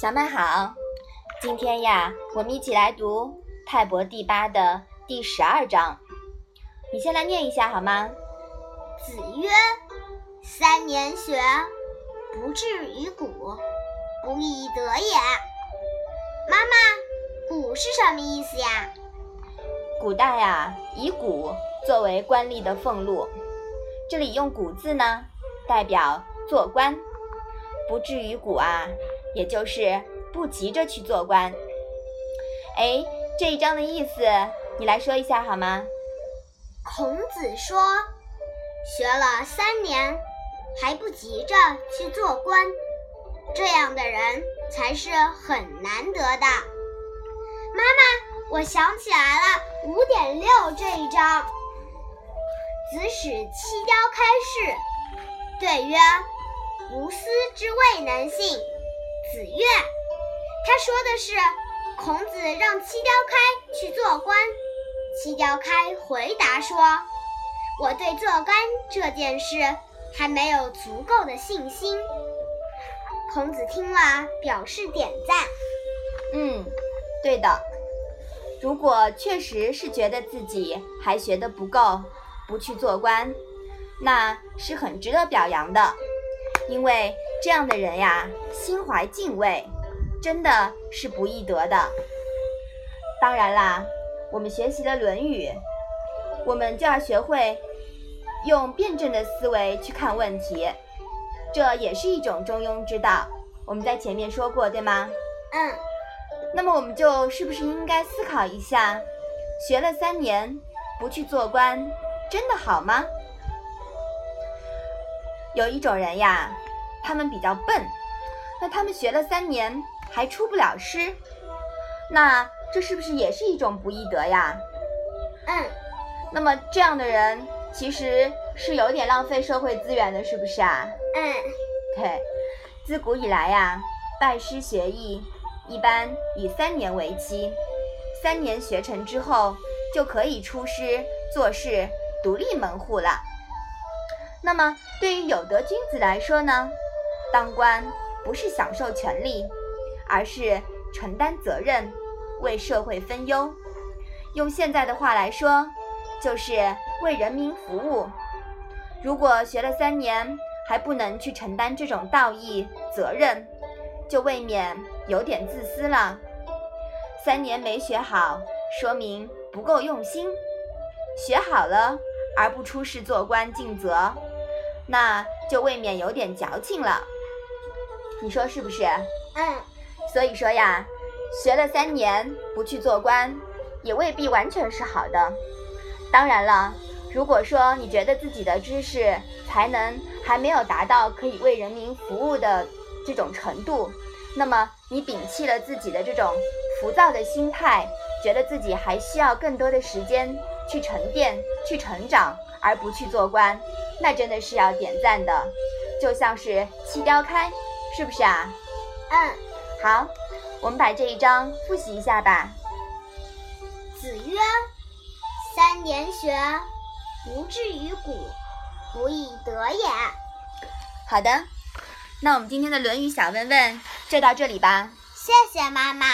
小麦好，今天呀，我们一起来读《泰伯第八》的第十二章。你先来念一下好吗？子曰：“三年学，不至于古，不亦得也。”妈妈，“古”是什么意思呀？古代啊，以古作为官吏的俸禄，这里用“古”字呢，代表做官，不至于古啊。也就是不急着去做官。哎，这一章的意思你来说一下好吗？孔子说，学了三年还不急着去做官，这样的人才是很难得的。妈妈，我想起来了，五点六这一章，子使七雕开市，对曰：“无私之谓能信。”子曰：“他说的是孔子让七雕开去做官。七雕开回答说：‘我对做官这件事还没有足够的信心。’孔子听了，表示点赞。嗯，对的。如果确实是觉得自己还学得不够，不去做官，那是很值得表扬的，因为。”这样的人呀，心怀敬畏，真的是不易得的。当然啦，我们学习了《论语》，我们就要学会用辩证的思维去看问题，这也是一种中庸之道。我们在前面说过，对吗？嗯。那么，我们就是不是应该思考一下，学了三年不去做官，真的好吗？有一种人呀。他们比较笨，那他们学了三年还出不了师，那这是不是也是一种不易德呀？嗯，那么这样的人其实是有点浪费社会资源的，是不是啊？嗯，对，自古以来呀，拜师学艺一般以三年为期，三年学成之后就可以出师做事，独立门户了。那么对于有德君子来说呢？当官不是享受权利，而是承担责任，为社会分忧。用现在的话来说，就是为人民服务。如果学了三年还不能去承担这种道义责任，就未免有点自私了。三年没学好，说明不够用心；学好了而不出仕做官尽责，那就未免有点矫情了。你说是不是？嗯，所以说呀，学了三年不去做官，也未必完全是好的。当然了，如果说你觉得自己的知识才能还没有达到可以为人民服务的这种程度，那么你摒弃了自己的这种浮躁的心态，觉得自己还需要更多的时间去沉淀、去成长，而不去做官，那真的是要点赞的。就像是七雕开。是不是啊？嗯，好，我们把这一章复习一下吧。子曰：“三年学，不至于古，不亦得也。”好的，那我们今天的《论语》小问问就到这里吧。谢谢妈妈。